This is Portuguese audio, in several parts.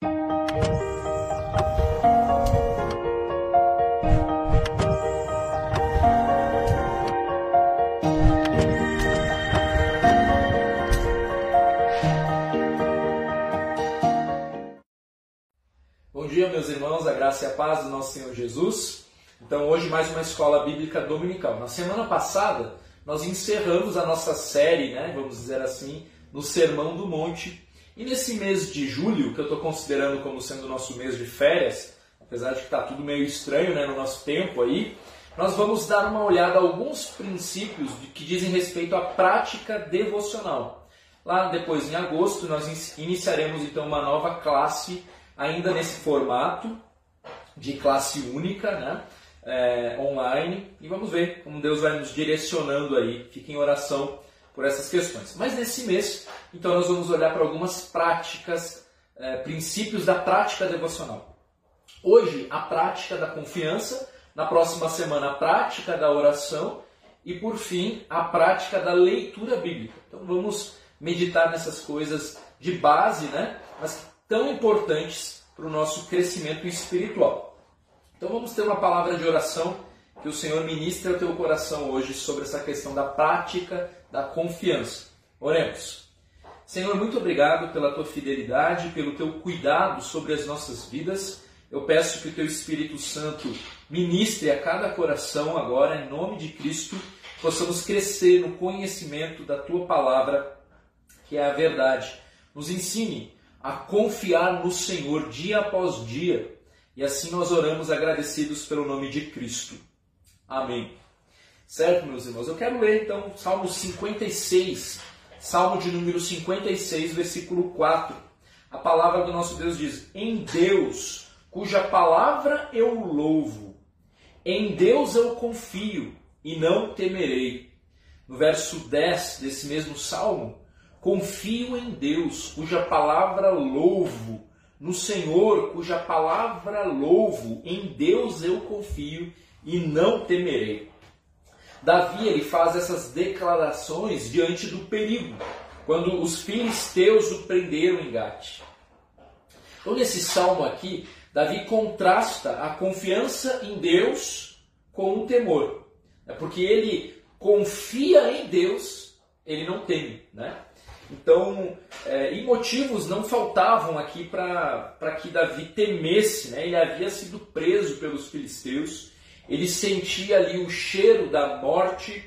Bom dia, meus irmãos, a graça e a paz do nosso Senhor Jesus. Então, hoje, mais uma escola bíblica dominical. Na semana passada, nós encerramos a nossa série, né, vamos dizer assim, no Sermão do Monte. E nesse mês de julho, que eu estou considerando como sendo o nosso mês de férias, apesar de que está tudo meio estranho né, no nosso tempo aí, nós vamos dar uma olhada a alguns princípios que dizem respeito à prática devocional. Lá depois, em agosto, nós iniciaremos então uma nova classe ainda nesse formato de classe única, né? É, online, e vamos ver como Deus vai nos direcionando aí. Fique em oração por essas questões. Mas nesse mês, então, nós vamos olhar para algumas práticas, é, princípios da prática devocional. Hoje, a prática da confiança, na próxima semana, a prática da oração e, por fim, a prática da leitura bíblica. Então, vamos meditar nessas coisas de base, né? Mas tão importantes para o nosso crescimento espiritual. Então vamos ter uma palavra de oração que o Senhor ministre ao teu coração hoje sobre essa questão da prática da confiança. Oremos. Senhor, muito obrigado pela tua fidelidade, pelo teu cuidado sobre as nossas vidas. Eu peço que o teu Espírito Santo ministre a cada coração agora, em nome de Cristo, possamos crescer no conhecimento da tua palavra, que é a verdade. Nos ensine a confiar no Senhor dia após dia. E assim nós oramos agradecidos pelo nome de Cristo. Amém. Certo, meus irmãos? Eu quero ler então Salmo 56, Salmo de número 56, versículo 4. A palavra do nosso Deus diz: Em Deus, cuja palavra eu louvo, em Deus eu confio e não temerei. No verso 10 desse mesmo salmo, Confio em Deus, cuja palavra louvo, no Senhor, cuja palavra louvo, em Deus eu confio e não temerei. Davi ele faz essas declarações diante do perigo, quando os filisteus o prenderam em Gate. Então, nesse salmo aqui, Davi contrasta a confiança em Deus com o temor. É porque ele confia em Deus, ele não teme. Né? Então, é, e motivos não faltavam aqui para que Davi temesse. Né? Ele havia sido preso pelos filisteus, ele sentia ali o cheiro da morte,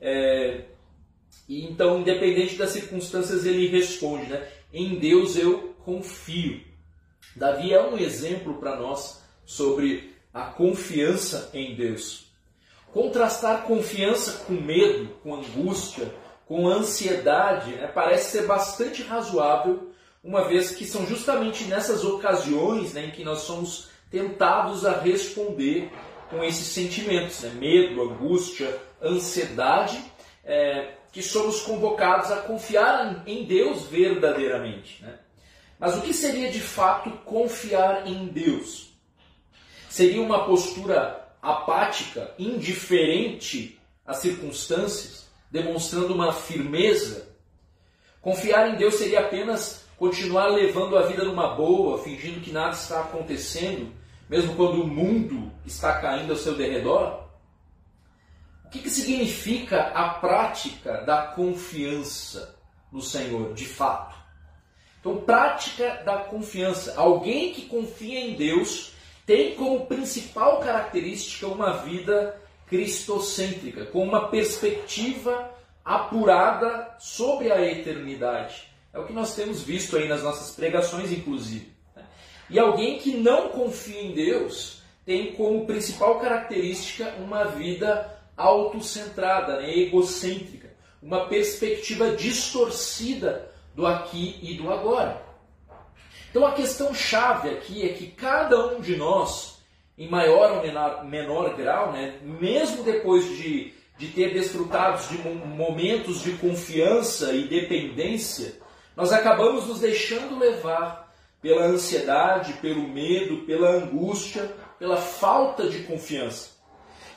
é, e então, independente das circunstâncias, ele responde: né? Em Deus eu confio. Davi é um exemplo para nós sobre a confiança em Deus. Contrastar confiança com medo, com angústia, com ansiedade, né, parece ser bastante razoável, uma vez que são justamente nessas ocasiões né, em que nós somos tentados a responder com esses sentimentos, né, medo, angústia, ansiedade, é, que somos convocados a confiar em Deus verdadeiramente. Né? Mas o que seria de fato confiar em Deus? Seria uma postura apática, indiferente às circunstâncias? demonstrando uma firmeza. Confiar em Deus seria apenas continuar levando a vida numa boa, fingindo que nada está acontecendo, mesmo quando o mundo está caindo ao seu derredor? O que, que significa a prática da confiança no Senhor, de fato? Então, prática da confiança. Alguém que confia em Deus tem como principal característica uma vida cristocêntrica, com uma perspectiva apurada sobre a eternidade. É o que nós temos visto aí nas nossas pregações, inclusive. E alguém que não confia em Deus tem como principal característica uma vida autocentrada, né? egocêntrica, uma perspectiva distorcida do aqui e do agora. Então a questão chave aqui é que cada um de nós em maior ou menor, menor grau, né, mesmo depois de, de ter desfrutado de momentos de confiança e dependência, nós acabamos nos deixando levar pela ansiedade, pelo medo, pela angústia, pela falta de confiança.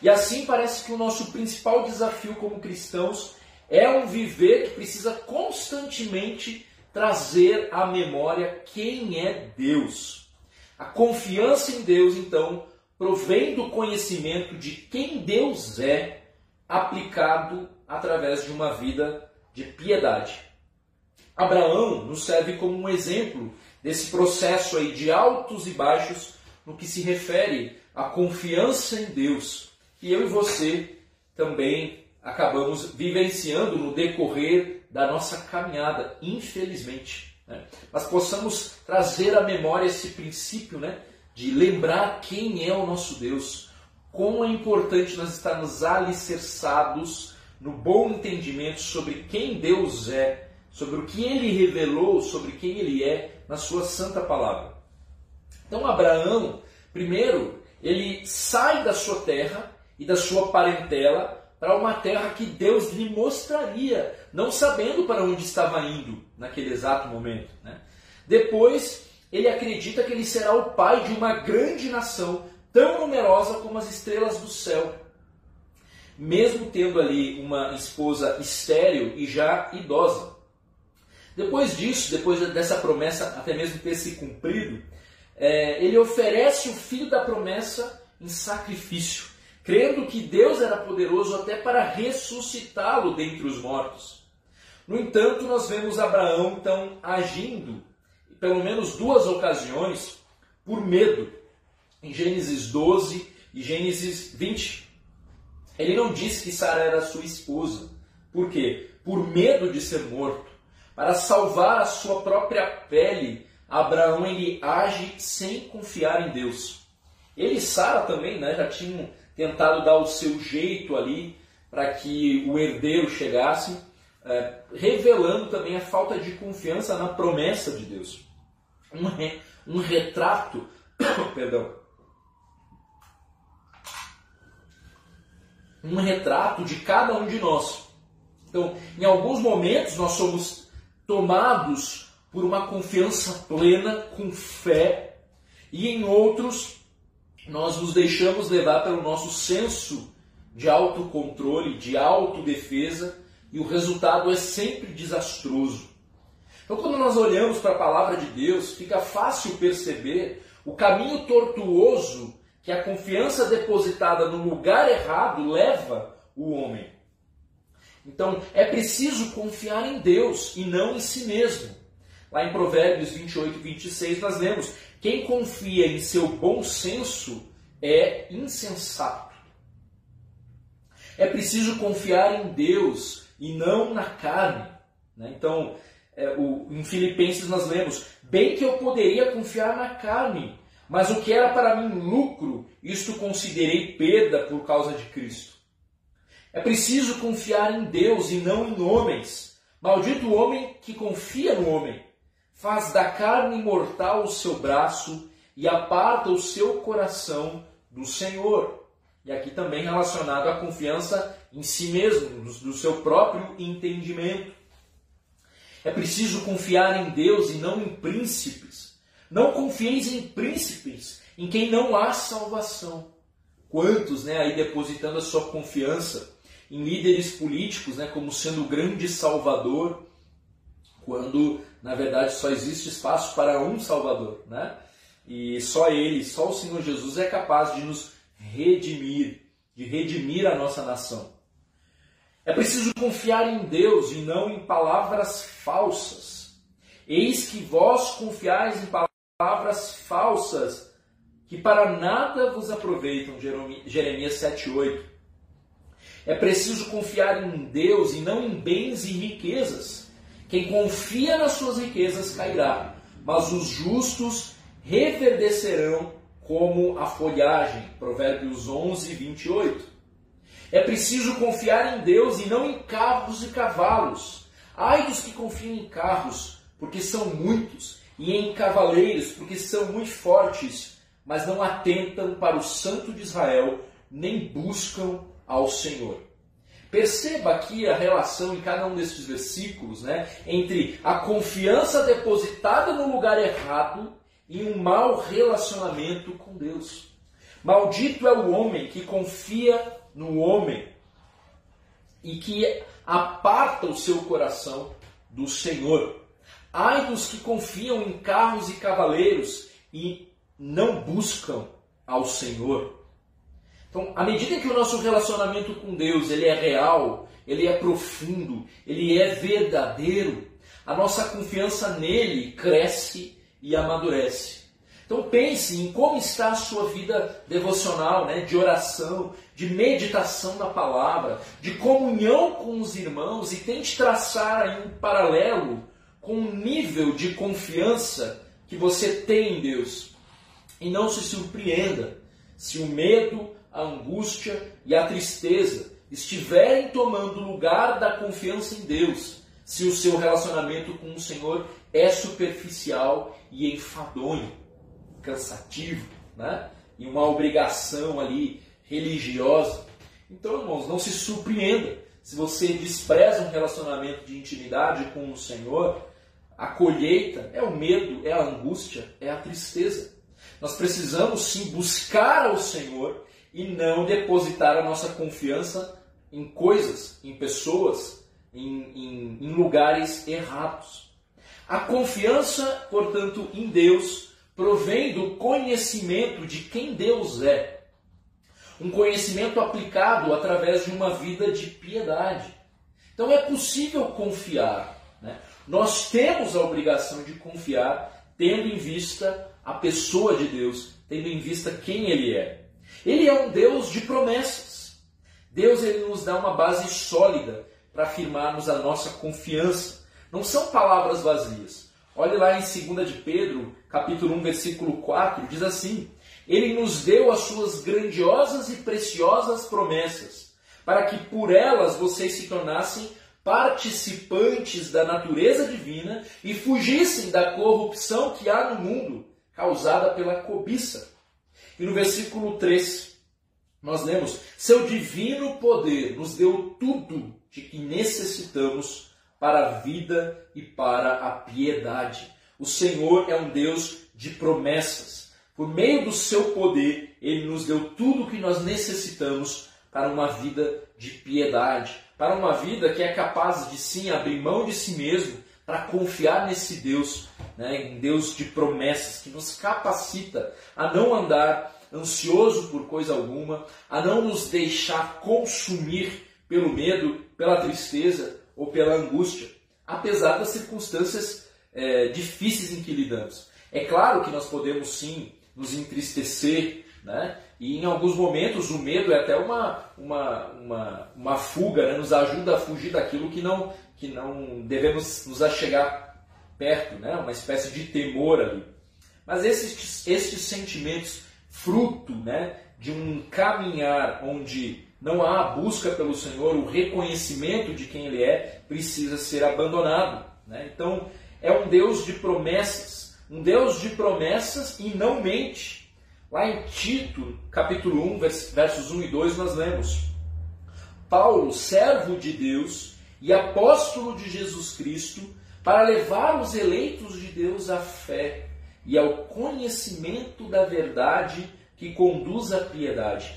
E assim parece que o nosso principal desafio como cristãos é um viver que precisa constantemente trazer à memória quem é Deus. A confiança em Deus, então, provém do conhecimento de quem Deus é, aplicado através de uma vida de piedade. Abraão nos serve como um exemplo desse processo aí de altos e baixos no que se refere à confiança em Deus. E eu e você também acabamos vivenciando no decorrer da nossa caminhada, infelizmente. Né? Mas possamos trazer à memória esse princípio né? de lembrar quem é o nosso Deus, como é importante nós estarmos alicerçados no bom entendimento sobre quem Deus é sobre o que ele revelou, sobre quem ele é na sua santa palavra. Então, Abraão, primeiro, ele sai da sua terra e da sua parentela para uma terra que Deus lhe mostraria, não sabendo para onde estava indo naquele exato momento. Né? Depois, ele acredita que ele será o pai de uma grande nação, tão numerosa como as estrelas do céu. Mesmo tendo ali uma esposa estéril e já idosa. Depois disso, depois dessa promessa até mesmo ter se cumprido, é, ele oferece o filho da promessa em sacrifício, crendo que Deus era poderoso até para ressuscitá-lo dentre os mortos. No entanto, nós vemos Abraão então agindo, pelo menos duas ocasiões, por medo. Em Gênesis 12 e Gênesis 20. Ele não disse que Sara era sua esposa. Por quê? Por medo de ser morto. Para salvar a sua própria pele, Abraão ele age sem confiar em Deus. Ele e Sara também né, já tinham tentado dar o seu jeito ali para que o herdeiro chegasse, é, revelando também a falta de confiança na promessa de Deus. Um, re, um retrato, perdão, um retrato de cada um de nós. Então, em alguns momentos nós somos tomados por uma confiança plena, com fé, e em outros nós nos deixamos levar pelo nosso senso de autocontrole, de autodefesa, e o resultado é sempre desastroso. Então, quando nós olhamos para a palavra de Deus, fica fácil perceber o caminho tortuoso que a confiança depositada no lugar errado leva o homem. Então é preciso confiar em Deus e não em si mesmo. Lá em Provérbios 28 e 26 nós lemos: Quem confia em seu bom senso é insensato. É preciso confiar em Deus e não na carne. Né? Então, é, o, em Filipenses nós lemos: Bem que eu poderia confiar na carne, mas o que era para mim lucro, isto considerei perda por causa de Cristo. É preciso confiar em Deus e não em homens. Maldito o homem que confia no homem. Faz da carne mortal o seu braço e aparta o seu coração do Senhor. E aqui também relacionado à confiança em si mesmo, do seu próprio entendimento. É preciso confiar em Deus e não em príncipes. Não confieis em príncipes, em quem não há salvação. Quantos, né, aí depositando a sua confiança em líderes políticos né, como sendo o grande salvador, quando na verdade só existe espaço para um salvador. Né? E só ele, só o Senhor Jesus é capaz de nos redimir, de redimir a nossa nação. É preciso confiar em Deus e não em palavras falsas. Eis que vós confiais em palavras falsas, que para nada vos aproveitam. Jeremias 7,8. É preciso confiar em Deus e não em bens e riquezas. Quem confia nas suas riquezas cairá, mas os justos reverdecerão como a folhagem. Provérbios 11, 28. É preciso confiar em Deus e não em carros e cavalos. Ai dos que confiam em carros, porque são muitos, e em cavaleiros, porque são muito fortes, mas não atentam para o Santo de Israel, nem buscam ao Senhor. Perceba aqui a relação em cada um desses versículos né, entre a confiança depositada no lugar errado e um mau relacionamento com Deus. Maldito é o homem que confia no homem e que aparta o seu coração do Senhor. Ai dos que confiam em carros e cavaleiros e não buscam ao Senhor. Então, à medida que o nosso relacionamento com Deus ele é real, ele é profundo, ele é verdadeiro, a nossa confiança nele cresce e amadurece. Então pense em como está a sua vida devocional, né, de oração, de meditação da palavra, de comunhão com os irmãos e tente traçar aí um paralelo com o nível de confiança que você tem em Deus. E não se surpreenda se o medo, a angústia e a tristeza estiverem tomando lugar da confiança em Deus, se o seu relacionamento com o Senhor é superficial e enfadonho, cansativo, né? e uma obrigação ali religiosa. Então, irmãos, não se surpreenda se você despreza um relacionamento de intimidade com o Senhor, a colheita é o medo, é a angústia, é a tristeza. Nós precisamos sim buscar ao Senhor e não depositar a nossa confiança em coisas, em pessoas, em, em, em lugares errados. A confiança, portanto, em Deus provém do conhecimento de quem Deus é. Um conhecimento aplicado através de uma vida de piedade. Então é possível confiar. Né? Nós temos a obrigação de confiar, tendo em vista a pessoa de Deus, tendo em vista quem Ele é. Ele é um Deus de promessas. Deus ele nos dá uma base sólida para afirmarmos a nossa confiança. Não são palavras vazias. Olhe lá em 2 de Pedro, capítulo 1, versículo 4, diz assim: Ele nos deu as suas grandiosas e preciosas promessas, para que por elas vocês se tornassem participantes da natureza divina e fugissem da corrupção que há no mundo, causada pela cobiça. E no versículo 3, nós lemos: Seu divino poder nos deu tudo de que necessitamos para a vida e para a piedade. O Senhor é um Deus de promessas. Por meio do seu poder, ele nos deu tudo o que nós necessitamos para uma vida de piedade, para uma vida que é capaz de sim abrir mão de si mesmo para confiar nesse Deus, né, em Deus de promessas, que nos capacita a não andar ansioso por coisa alguma, a não nos deixar consumir pelo medo, pela tristeza ou pela angústia, apesar das circunstâncias é, difíceis em que lidamos. É claro que nós podemos sim nos entristecer, né? E em alguns momentos o medo é até uma, uma, uma, uma fuga, né? nos ajuda a fugir daquilo que não, que não devemos nos achegar perto, né? uma espécie de temor ali. Mas esses, esses sentimentos fruto né, de um caminhar onde não há a busca pelo Senhor, o reconhecimento de quem Ele é, precisa ser abandonado. Né? Então, é um Deus de promessas, um Deus de promessas e não mente. Lá em Tito, capítulo 1, versos 1 e 2, nós lemos: Paulo, servo de Deus e apóstolo de Jesus Cristo, para levar os eleitos de Deus à fé e ao conhecimento da verdade que conduz à piedade.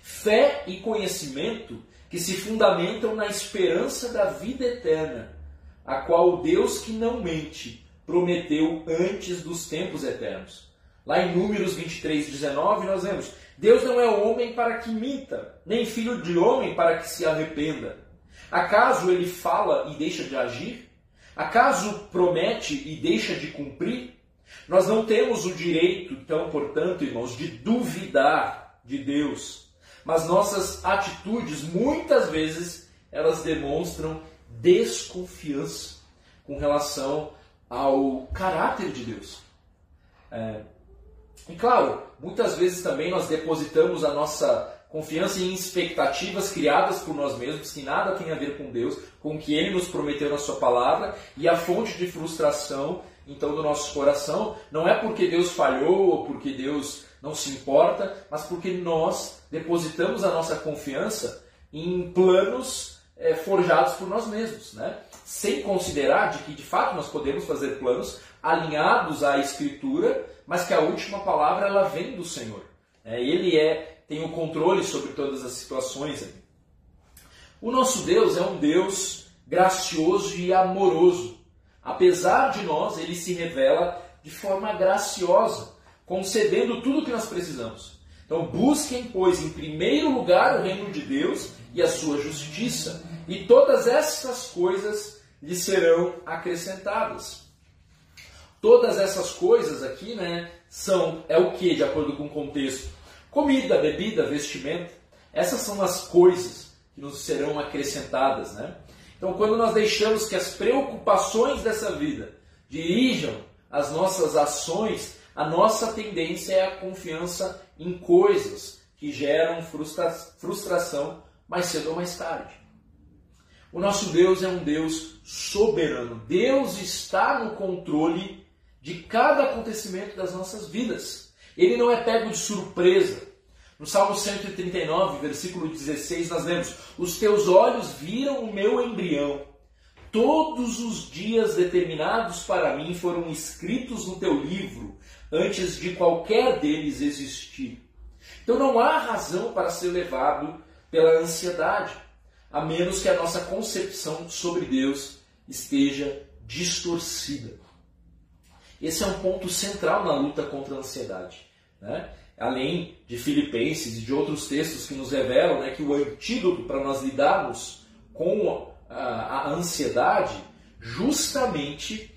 Fé e conhecimento que se fundamentam na esperança da vida eterna, a qual Deus que não mente prometeu antes dos tempos eternos. Lá em Números 23, 19, nós vemos: Deus não é homem para que minta, nem filho de homem para que se arrependa. Acaso ele fala e deixa de agir? Acaso promete e deixa de cumprir? Nós não temos o direito, então, portanto, irmãos, de duvidar de Deus. Mas nossas atitudes, muitas vezes, elas demonstram desconfiança com relação ao caráter de Deus. É, e claro, muitas vezes também nós depositamos a nossa confiança em expectativas criadas por nós mesmos, que nada tem a ver com Deus, com o que Ele nos prometeu na Sua palavra, e a fonte de frustração então do nosso coração, não é porque Deus falhou ou porque Deus não se importa, mas porque nós depositamos a nossa confiança em planos é, forjados por nós mesmos, né? sem considerar de que de fato nós podemos fazer planos alinhados à Escritura, mas que a última palavra ela vem do Senhor. É, ele é tem o controle sobre todas as situações. O nosso Deus é um Deus gracioso e amoroso apesar de nós, ele se revela de forma graciosa, concedendo tudo o que nós precisamos. Então, busquem, pois, em primeiro lugar o reino de Deus e a sua justiça, e todas estas coisas lhe serão acrescentadas. Todas essas coisas aqui, né, são é o que de acordo com o contexto? Comida, bebida, vestimento. Essas são as coisas que nos serão acrescentadas, né? Então, quando nós deixamos que as preocupações dessa vida dirijam as nossas ações, a nossa tendência é a confiança em coisas que geram frustra frustração mais cedo ou mais tarde. O nosso Deus é um Deus soberano. Deus está no controle de cada acontecimento das nossas vidas. Ele não é pego de surpresa. No Salmo 139, versículo 16, nós lemos: Os teus olhos viram o meu embrião. Todos os dias determinados para mim foram escritos no teu livro, antes de qualquer deles existir. Então não há razão para ser levado pela ansiedade, a menos que a nossa concepção sobre Deus esteja distorcida. Esse é um ponto central na luta contra a ansiedade. Né? Além de Filipenses e de outros textos que nos revelam né, que o antídoto para nós lidarmos com a, a ansiedade justamente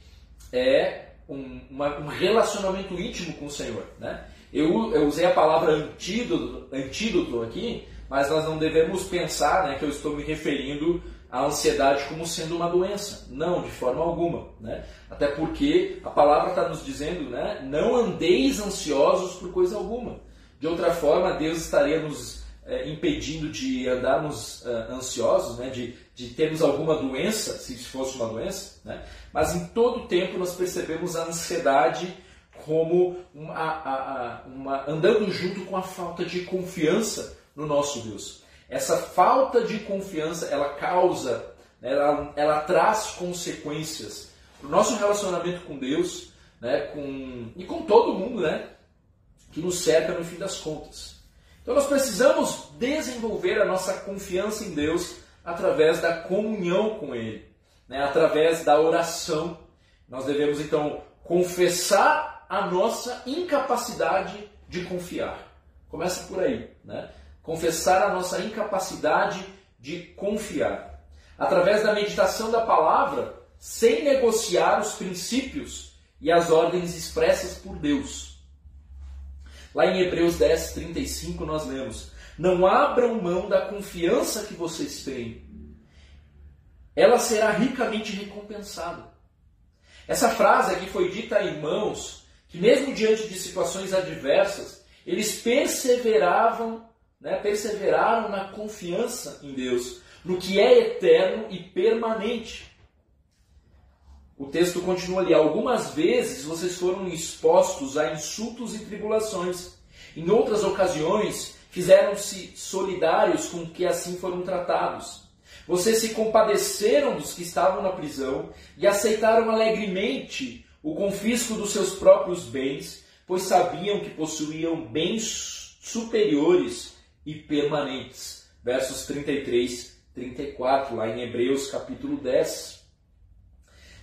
é um, uma, um, relacionamento íntimo com o Senhor. Né? Eu, eu usei a palavra antídoto, antídoto aqui, mas nós não devemos pensar né, que eu estou me referindo a ansiedade como sendo uma doença. Não, de forma alguma. Né? Até porque a palavra está nos dizendo, né, não andeis ansiosos por coisa alguma. De outra forma, Deus estaria nos é, impedindo de andarmos é, ansiosos, né, de, de termos alguma doença, se fosse uma doença. Né? Mas em todo tempo nós percebemos a ansiedade como uma, uma, andando junto com a falta de confiança no nosso Deus. Essa falta de confiança, ela causa, né, ela, ela traz consequências para o nosso relacionamento com Deus né, com, e com todo mundo né, que nos cerca no fim das contas. Então nós precisamos desenvolver a nossa confiança em Deus através da comunhão com Ele, né, através da oração. Nós devemos então confessar a nossa incapacidade de confiar. Começa por aí. Né? confessar a nossa incapacidade de confiar. Através da meditação da palavra, sem negociar os princípios e as ordens expressas por Deus. Lá em Hebreus 10, 35, nós lemos: Não abram mão da confiança que vocês têm, ela será ricamente recompensada. Essa frase aqui foi dita a irmãos que, mesmo diante de situações adversas, eles perseveravam né, perseveraram na confiança em Deus, no que é eterno e permanente. O texto continua ali: algumas vezes vocês foram expostos a insultos e tribulações. Em outras ocasiões, fizeram-se solidários com que assim foram tratados. Vocês se compadeceram dos que estavam na prisão e aceitaram alegremente o confisco dos seus próprios bens, pois sabiam que possuíam bens superiores e permanentes. Versos 33, 34, lá em Hebreus capítulo 10.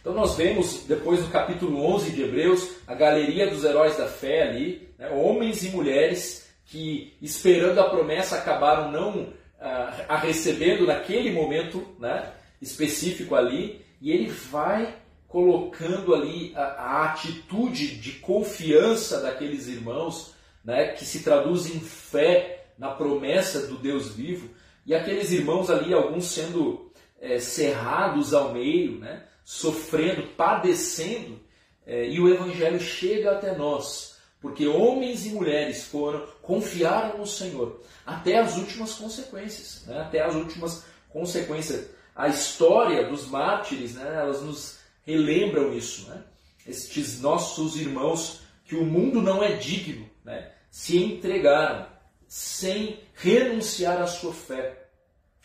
Então nós vemos, depois do capítulo 11 de Hebreus, a galeria dos heróis da fé ali, né, homens e mulheres que, esperando a promessa, acabaram não ah, a recebendo naquele momento né, específico ali, e ele vai colocando ali a, a atitude de confiança daqueles irmãos, né, que se traduz em fé na promessa do Deus vivo, e aqueles irmãos ali, alguns sendo é, cerrados ao meio, né, sofrendo, padecendo, é, e o Evangelho chega até nós, porque homens e mulheres foram, confiaram no Senhor, até as últimas consequências, né, até as últimas consequências. A história dos mártires, né, elas nos relembram isso, né? estes nossos irmãos que o mundo não é digno, né, se entregaram sem renunciar à sua fé.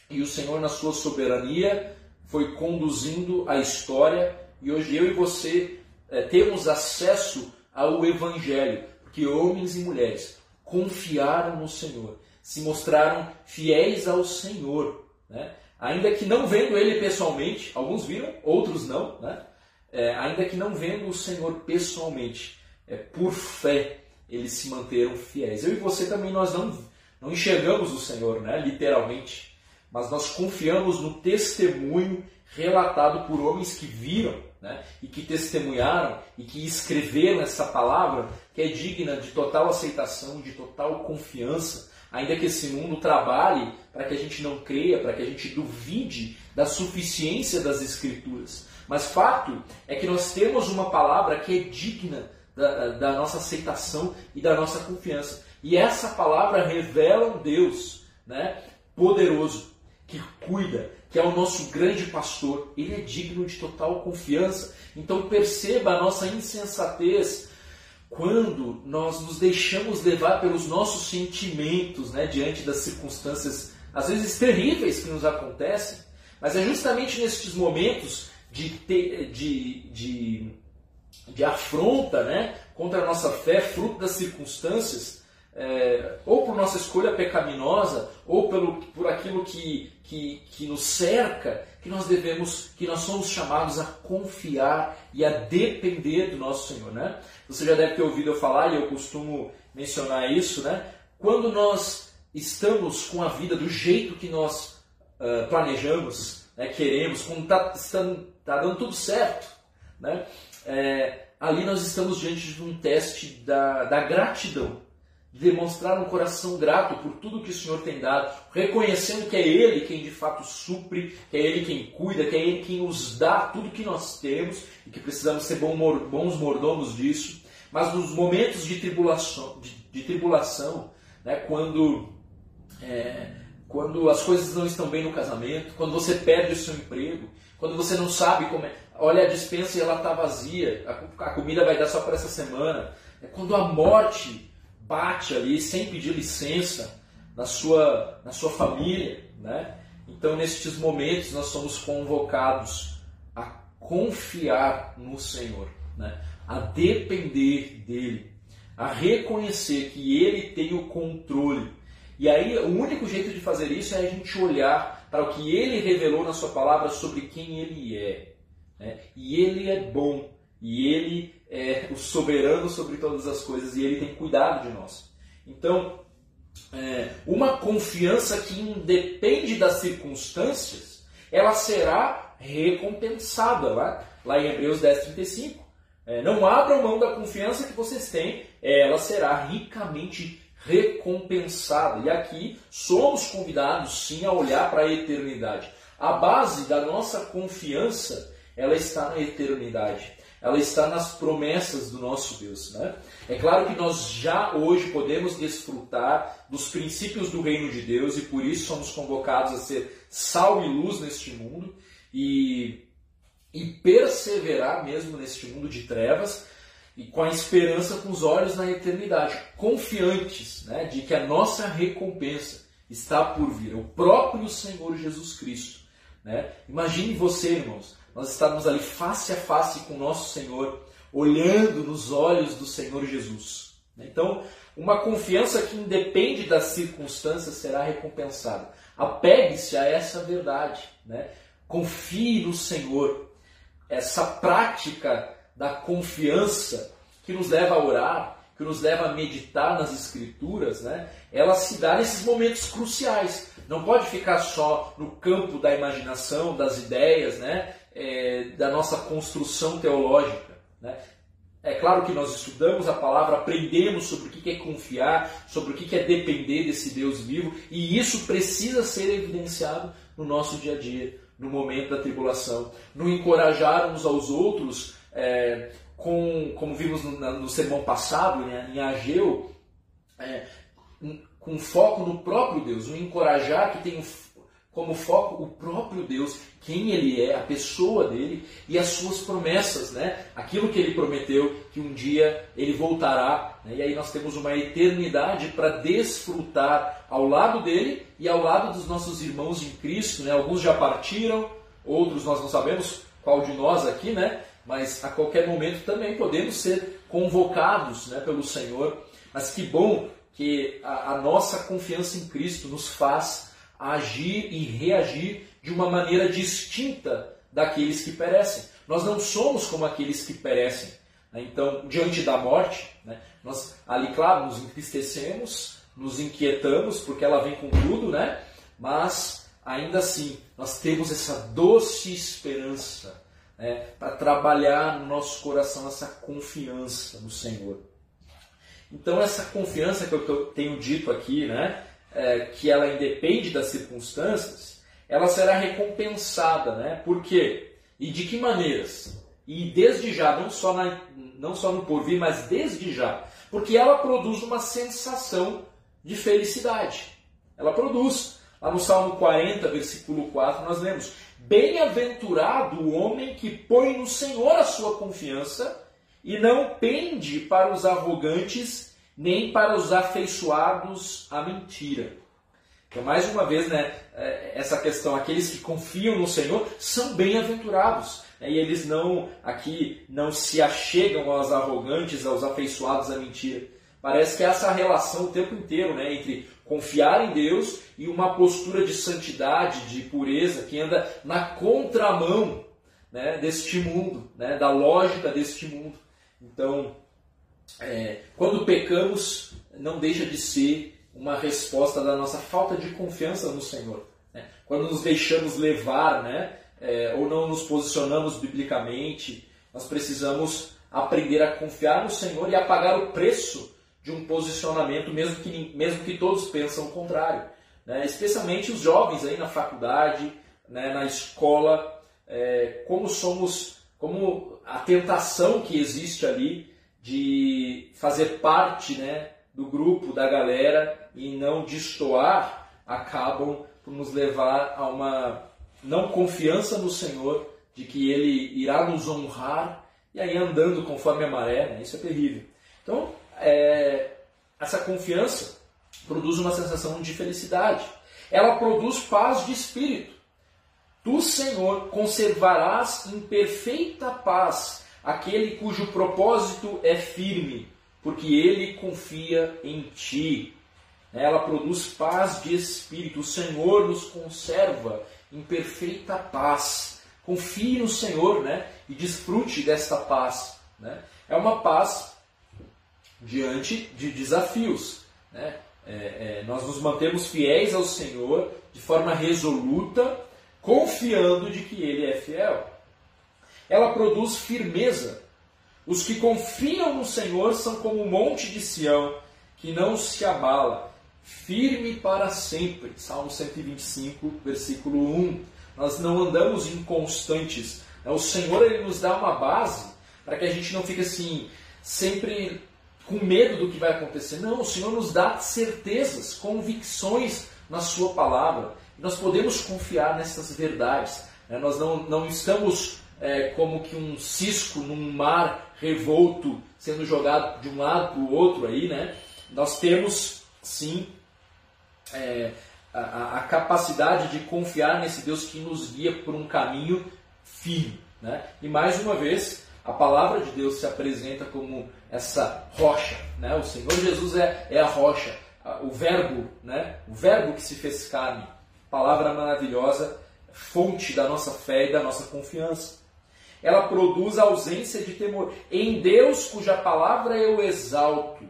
E o Senhor, na sua soberania, foi conduzindo a história e hoje eu e você é, temos acesso ao Evangelho, porque homens e mulheres confiaram no Senhor, se mostraram fiéis ao Senhor, né? ainda que não vendo Ele pessoalmente, alguns viram, outros não, né? é, ainda que não vendo o Senhor pessoalmente, é, por fé, eles se manteram fiéis. Eu e você também, nós não, não enxergamos o Senhor, né, literalmente, mas nós confiamos no testemunho relatado por homens que viram né, e que testemunharam e que escreveram essa palavra que é digna de total aceitação, de total confiança, ainda que esse mundo trabalhe para que a gente não creia, para que a gente duvide da suficiência das Escrituras. Mas fato é que nós temos uma palavra que é digna da, da nossa aceitação e da nossa confiança. E essa palavra revela um Deus né, poderoso, que cuida, que é o nosso grande pastor. Ele é digno de total confiança. Então perceba a nossa insensatez quando nós nos deixamos levar pelos nossos sentimentos né, diante das circunstâncias, às vezes terríveis que nos acontecem. Mas é justamente nesses momentos de, de, de, de afronta né, contra a nossa fé, fruto das circunstâncias, é, ou por nossa escolha pecaminosa, ou pelo, por aquilo que, que, que nos cerca, que nós devemos, que nós somos chamados a confiar e a depender do nosso Senhor. Né? Você já deve ter ouvido eu falar, e eu costumo mencionar isso, né? quando nós estamos com a vida do jeito que nós uh, planejamos, né, queremos, quando está tá dando tudo certo, né, é, ali nós estamos diante de um teste da, da gratidão demonstrar um coração grato por tudo que o Senhor tem dado, reconhecendo que é Ele quem de fato supre, que é Ele quem cuida, que é Ele quem nos dá tudo que nós temos e que precisamos ser bons mordomos disso. Mas nos momentos de tribulação, de, de tribulação né, quando, é, quando as coisas não estão bem no casamento, quando você perde o seu emprego, quando você não sabe como é, olha a dispensa e ela está vazia, a, a comida vai dar só para essa semana, é quando a morte bate ali sem pedir licença na sua, na sua família. Né? Então, nestes momentos, nós somos convocados a confiar no Senhor, né? a depender dEle, a reconhecer que Ele tem o controle. E aí, o único jeito de fazer isso é a gente olhar para o que Ele revelou na Sua palavra sobre quem Ele é. Né? E Ele é bom, e Ele é o soberano sobre todas as coisas e Ele tem cuidado de nós. Então, é, uma confiança que independe das circunstâncias, ela será recompensada lá, lá em Hebreus 10, 35. É, não abram mão da confiança que vocês têm, ela será ricamente recompensada. E aqui somos convidados sim a olhar para a eternidade. A base da nossa confiança, ela está na eternidade ela está nas promessas do nosso Deus. Né? É claro que nós já hoje podemos desfrutar dos princípios do reino de Deus e por isso somos convocados a ser sal e luz neste mundo e, e perseverar mesmo neste mundo de trevas e com a esperança com os olhos na eternidade, confiantes né, de que a nossa recompensa está por vir, o próprio Senhor Jesus Cristo. Né? Imagine você, irmãos, nós estávamos ali face a face com o nosso Senhor, olhando nos olhos do Senhor Jesus. Então, uma confiança que independe das circunstâncias será recompensada. Apegue-se a essa verdade. Né? Confie no Senhor. Essa prática da confiança que nos leva a orar, que nos leva a meditar nas Escrituras, né? ela se dá nesses momentos cruciais. Não pode ficar só no campo da imaginação, das ideias, né? É, da nossa construção teológica. Né? É claro que nós estudamos a palavra, aprendemos sobre o que é confiar, sobre o que é depender desse Deus vivo, e isso precisa ser evidenciado no nosso dia a dia, no momento da tribulação, no encorajar uns aos outros, é, com, como vimos no, no sermão passado, né, em Ageu, é, com foco no próprio Deus, no encorajar que tem como foco o próprio Deus, quem ele é, a pessoa dele e as suas promessas, né? Aquilo que ele prometeu que um dia ele voltará, né? e aí nós temos uma eternidade para desfrutar ao lado dele e ao lado dos nossos irmãos em Cristo, né? Alguns já partiram, outros nós não sabemos qual de nós aqui, né? Mas a qualquer momento também podemos ser convocados, né, pelo Senhor. Mas que bom que a, a nossa confiança em Cristo nos faz agir e reagir de uma maneira distinta daqueles que perecem. Nós não somos como aqueles que perecem. Né? Então, diante da morte, né? nós ali, claro, nos entristecemos, nos inquietamos, porque ela vem com tudo, né? mas ainda assim, nós temos essa doce esperança né? para trabalhar no nosso coração essa confiança no Senhor. Então, essa confiança que eu tenho dito aqui, né? É, que ela independe das circunstâncias, ela será recompensada. Né? Por quê? E de que maneiras? E desde já, não só, na, não só no porvir, mas desde já. Porque ela produz uma sensação de felicidade. Ela produz. Lá no Salmo 40, versículo 4, nós lemos: Bem-aventurado o homem que põe no Senhor a sua confiança e não pende para os arrogantes, nem para os afeiçoados à mentira. Então, mais uma vez, né, é, essa questão, aqueles que confiam no Senhor são bem-aventurados. Né, e eles não, aqui, não se achegam aos arrogantes, aos afeiçoados à mentira. Parece que essa relação o tempo inteiro, né, entre confiar em Deus e uma postura de santidade, de pureza, que anda na contramão né, deste mundo, né, da lógica deste mundo. Então, é, quando pecamos, não deixa de ser uma resposta da nossa falta de confiança no Senhor. Né? Quando nos deixamos levar, né, é, ou não nos posicionamos biblicamente, nós precisamos aprender a confiar no Senhor e a pagar o preço de um posicionamento, mesmo que, mesmo que todos pensam o contrário. Né? Especialmente os jovens aí na faculdade, né, na escola, é, como somos, como a tentação que existe ali de fazer parte né, do grupo, da galera e não destoar, acabam por nos levar a uma não confiança no Senhor de que Ele irá nos honrar e aí andando conforme a maré, né? isso é terrível. Então, é, essa confiança produz uma sensação de felicidade. Ela produz paz de espírito. Tu, Senhor, conservarás em perfeita paz aquele cujo propósito é firme, porque ele confia em ti. Ela produz paz de espírito. O Senhor nos conserva em perfeita paz. Confie no Senhor né? e desfrute desta paz. Né? É uma paz diante de desafios. Né? É, é, nós nos mantemos fiéis ao Senhor de forma resoluta, confiando de que Ele é fiel. Ela produz firmeza. Os que confiam no Senhor são como o monte de Sião, que não se abala, firme para sempre. Salmo 125, versículo 1. Nós não andamos inconstantes. O Senhor ele nos dá uma base para que a gente não fique assim, sempre com medo do que vai acontecer. Não, o Senhor nos dá certezas, convicções na Sua palavra. Nós podemos confiar nessas verdades. Né? Nós não, não estamos é, como que um cisco num mar revolto sendo jogado de um lado para o outro aí, né? Nós temos sim é, a, a, capacidade de confiar nesse Deus que nos guia por um caminho firme, né? E mais uma vez a palavra de Deus se apresenta como essa rocha, né? O Senhor Jesus é, é a rocha, o verbo, né? O verbo que se fez carne, palavra maravilhosa, fonte da nossa fé e da nossa confiança. Ela produz ausência de temor. Em Deus, cuja palavra eu exalto,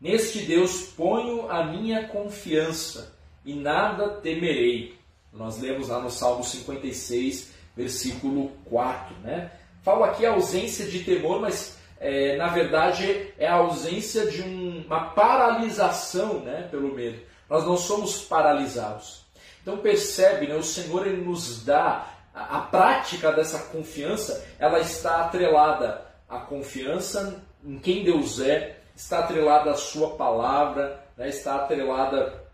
neste Deus ponho a minha confiança e nada temerei. Nós lemos lá no Salmo 56, versículo 4, né? Falo aqui ausência de temor, mas é, na verdade é a ausência de um, uma paralisação né, pelo medo. Nós não somos paralisados. Então percebe, né, o Senhor ele nos dá a, a prática dessa confiança, ela está atrelada à confiança em quem Deus é, está atrelada à sua palavra, né, está atrelada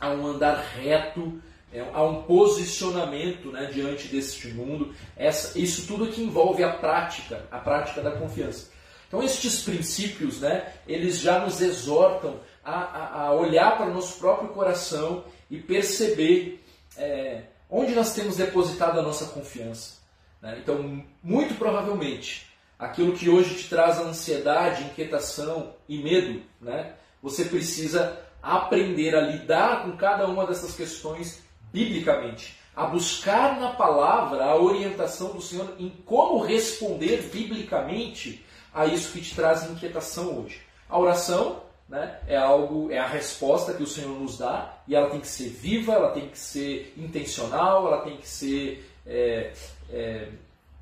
a um andar reto, é, há um posicionamento né, diante deste mundo. Essa, isso tudo que envolve a prática, a prática da confiança. Então estes princípios, né, eles já nos exortam a, a, a olhar para o nosso próprio coração e perceber é, onde nós temos depositado a nossa confiança. Né? Então, muito provavelmente, aquilo que hoje te traz ansiedade, inquietação e medo, né, você precisa aprender a lidar com cada uma dessas questões biblicamente. a buscar na palavra a orientação do Senhor em como responder biblicamente a isso que te traz inquietação hoje. A oração né, é algo, é a resposta que o Senhor nos dá e ela tem que ser viva, ela tem que ser intencional, ela tem que ser é, é,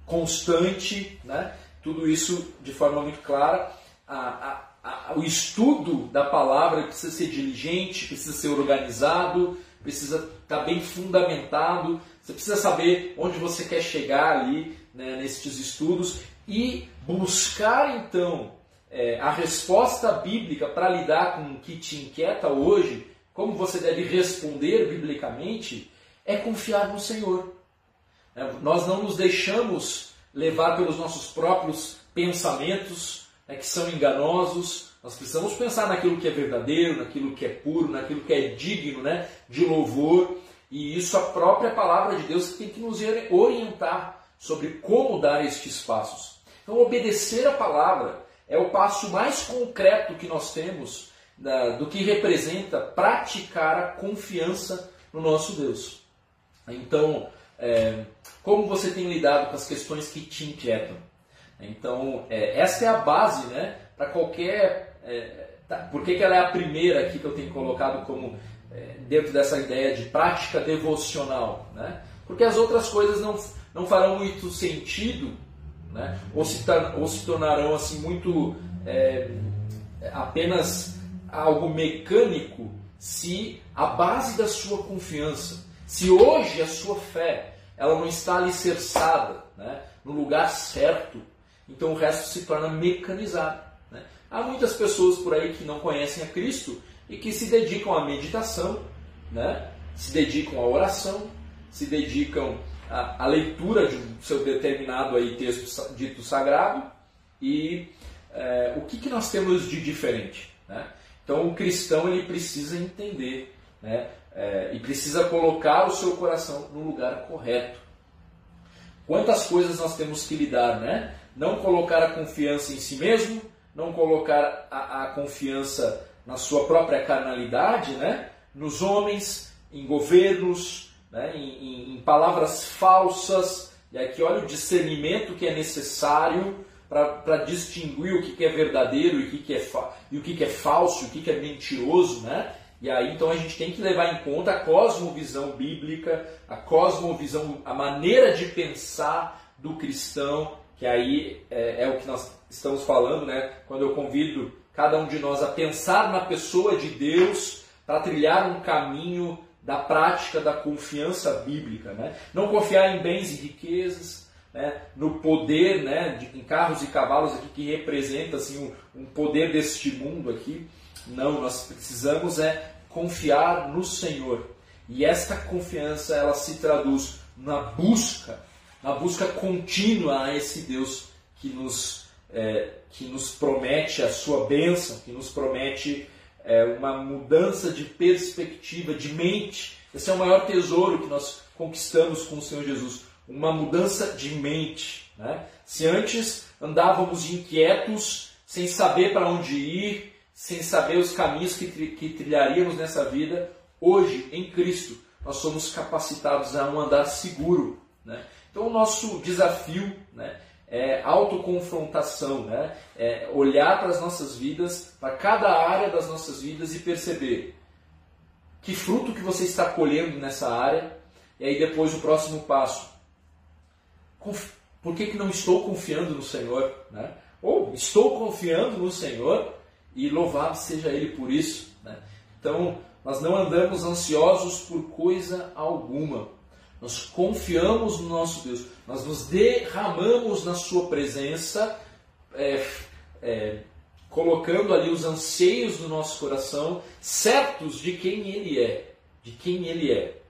constante, né? tudo isso de forma muito clara. A, a, o estudo da palavra precisa ser diligente, precisa ser organizado, precisa estar bem fundamentado. Você precisa saber onde você quer chegar ali né, nesses estudos e buscar então é, a resposta bíblica para lidar com o que te inquieta hoje, como você deve responder biblicamente, é confiar no Senhor. É, nós não nos deixamos levar pelos nossos próprios pensamentos, né, que são enganosos. Nós precisamos pensar naquilo que é verdadeiro, naquilo que é puro, naquilo que é digno né, de louvor. E isso a própria palavra de Deus tem que nos orientar sobre como dar estes passos. Então, obedecer a palavra é o passo mais concreto que nós temos do que representa praticar a confiança no nosso Deus. Então, é, como você tem lidado com as questões que te inquietam? Então, é, essa é a base né, para qualquer. É, tá, por que, que ela é a primeira aqui que eu tenho colocado como é, dentro dessa ideia de prática devocional? Né? Porque as outras coisas não, não farão muito sentido né? ou, se, ou se tornarão assim muito é, apenas algo mecânico se a base da sua confiança, se hoje a sua fé ela não está alicerçada né, no lugar certo, então o resto se torna mecanizado. Né? Há muitas pessoas por aí que não conhecem a Cristo e que se dedicam à meditação, né? se dedicam à oração, se dedicam à, à leitura de um seu determinado aí texto dito sagrado e é, o que, que nós temos de diferente. Né? Então o cristão ele precisa entender né? É, e precisa colocar o seu coração no lugar correto. Quantas coisas nós temos que lidar, né? Não colocar a confiança em si mesmo, não colocar a, a confiança na sua própria carnalidade, né? Nos homens, em governos, né? em, em, palavras falsas. E aqui olha o discernimento que é necessário para distinguir o que, que é verdadeiro e o que, que, é, e o que, que é falso, o que, que é mentiroso, né? E aí então a gente tem que levar em conta a cosmovisão bíblica, a cosmovisão, a maneira de pensar do cristão, que aí é, é o que nós estamos falando, né? Quando eu convido cada um de nós a pensar na pessoa de Deus para trilhar um caminho da prática da confiança bíblica, né? Não confiar em bens e riquezas, né? no poder, né? De, em carros e cavalos aqui que representa assim um, um poder deste mundo aqui. Não, nós precisamos é confiar no Senhor. E esta confiança ela se traduz na busca, na busca contínua a esse Deus que nos, é, que nos promete a sua bênção, que nos promete é, uma mudança de perspectiva, de mente. Esse é o maior tesouro que nós conquistamos com o Senhor Jesus, uma mudança de mente. Né? Se antes andávamos inquietos, sem saber para onde ir, sem saber os caminhos que, que trilharíamos nessa vida, hoje, em Cristo, nós somos capacitados a um andar seguro. Né? Então, o nosso desafio né, é autoconfrontação, né? é olhar para as nossas vidas, para cada área das nossas vidas e perceber que fruto que você está colhendo nessa área, e aí depois o próximo passo. Por que, que não estou confiando no Senhor? Né? Ou estou confiando no Senhor, e louvado seja Ele por isso. Né? Então, nós não andamos ansiosos por coisa alguma. Nós confiamos no nosso Deus. Nós nos derramamos na Sua presença, é, é, colocando ali os anseios do nosso coração, certos de quem Ele é. De quem Ele é.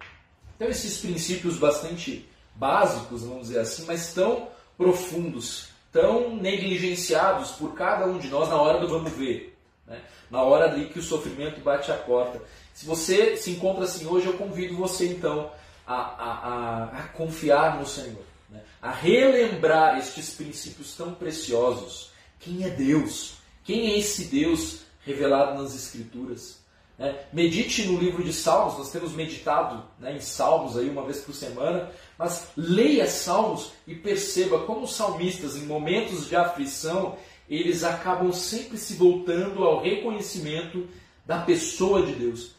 Então, esses princípios bastante básicos, vamos dizer assim, mas tão profundos, tão negligenciados por cada um de nós na hora do vamos ver né? na hora ali que o sofrimento bate a porta. Se você se encontra assim hoje, eu convido você então a, a, a, a confiar no Senhor, né? a relembrar estes princípios tão preciosos. Quem é Deus? Quem é esse Deus revelado nas Escrituras? Né? Medite no livro de Salmos, nós temos meditado né, em Salmos aí uma vez por semana, mas leia Salmos e perceba como os salmistas, em momentos de aflição, eles acabam sempre se voltando ao reconhecimento da pessoa de Deus, de,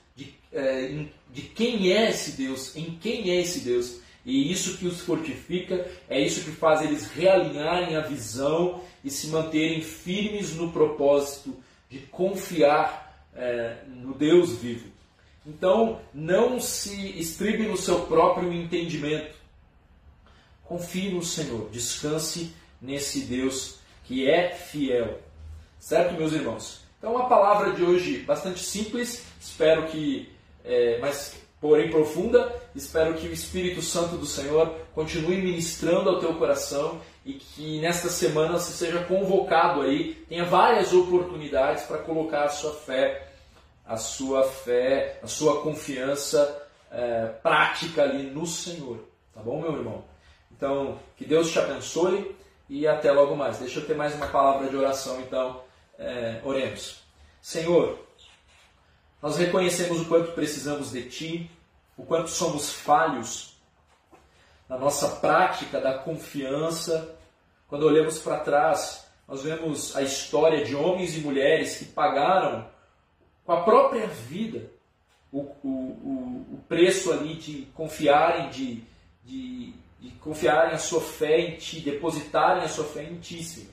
é, de quem é esse Deus, em quem é esse Deus. E isso que os fortifica, é isso que faz eles realinharem a visão e se manterem firmes no propósito de confiar é, no Deus vivo. Então, não se estribe no seu próprio entendimento. Confie no Senhor, descanse nesse Deus que é fiel. Certo, meus irmãos? Então, a palavra de hoje bastante simples, espero que, é, mas porém profunda. Espero que o Espírito Santo do Senhor continue ministrando ao teu coração e que nesta semana você seja convocado aí, tenha várias oportunidades para colocar a sua fé, a sua fé, a sua confiança é, prática ali no Senhor. Tá bom, meu irmão? Então, que Deus te abençoe e até logo mais. Deixa eu ter mais uma palavra de oração, então, é, oremos. Senhor, nós reconhecemos o quanto precisamos de Ti, o quanto somos falhos na nossa prática da confiança. Quando olhamos para trás, nós vemos a história de homens e mulheres que pagaram com a própria vida o, o, o, o preço ali de confiarem, de, de, de confiarem a sua fé em Ti, depositarem a sua fé em Ti, Senhor.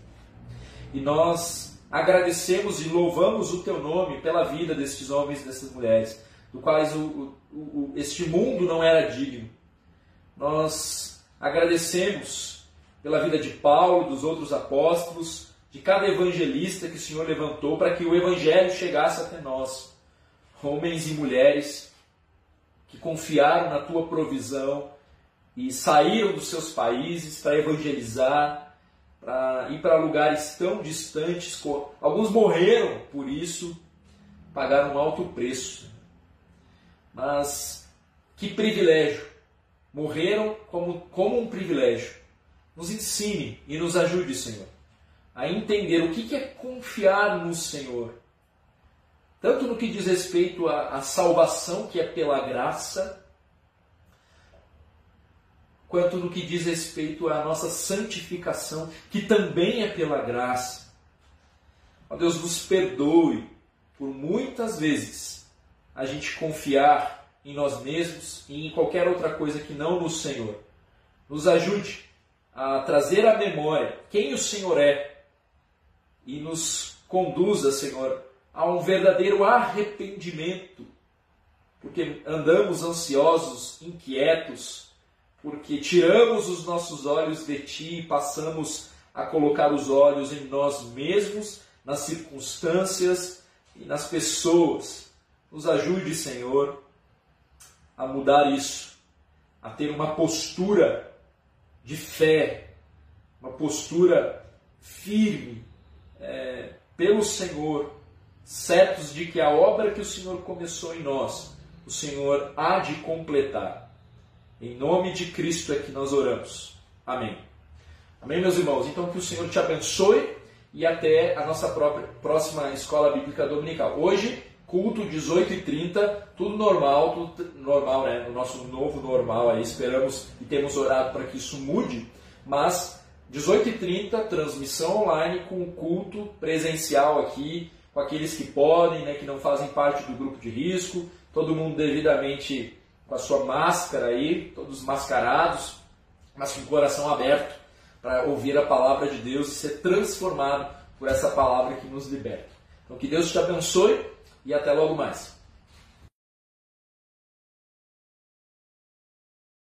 E nós agradecemos e louvamos o teu nome pela vida destes homens e dessas mulheres, do quais o, o, o, este mundo não era digno. Nós agradecemos pela vida de Paulo, dos outros apóstolos, de cada evangelista que o Senhor levantou para que o evangelho chegasse até nós. Homens e mulheres que confiaram na tua provisão e saíram dos seus países para evangelizar, para ir para lugares tão distantes. Alguns morreram por isso, pagaram um alto preço. Mas que privilégio! Morreram como, como um privilégio. Nos ensine e nos ajude, Senhor, a entender o que é confiar no Senhor. Tanto no que diz respeito à, à salvação, que é pela graça, quanto no que diz respeito à nossa santificação, que também é pela graça. Ó Deus, nos perdoe por muitas vezes a gente confiar em nós mesmos e em qualquer outra coisa que não no Senhor. Nos ajude a trazer à memória quem o Senhor é e nos conduza, Senhor, a um verdadeiro arrependimento, porque andamos ansiosos, inquietos, porque tiramos os nossos olhos de ti e passamos a colocar os olhos em nós mesmos, nas circunstâncias e nas pessoas. Nos ajude, Senhor, a mudar isso, a ter uma postura de fé, uma postura firme é, pelo Senhor, certos de que a obra que o Senhor começou em nós, o Senhor há de completar. Em nome de Cristo é que nós oramos. Amém. Amém, meus irmãos? Então que o Senhor te abençoe e até a nossa própria, próxima escola bíblica dominical. Hoje, culto 18h30, tudo normal, tudo normal, né? O nosso novo normal aí. Esperamos e temos orado para que isso mude, mas 18h30, transmissão online com culto presencial aqui, com aqueles que podem, né, que não fazem parte do grupo de risco, todo mundo devidamente com a sua máscara aí, todos mascarados, mas com o coração aberto para ouvir a palavra de Deus e ser transformado por essa palavra que nos liberta. Então que Deus te abençoe e até logo mais.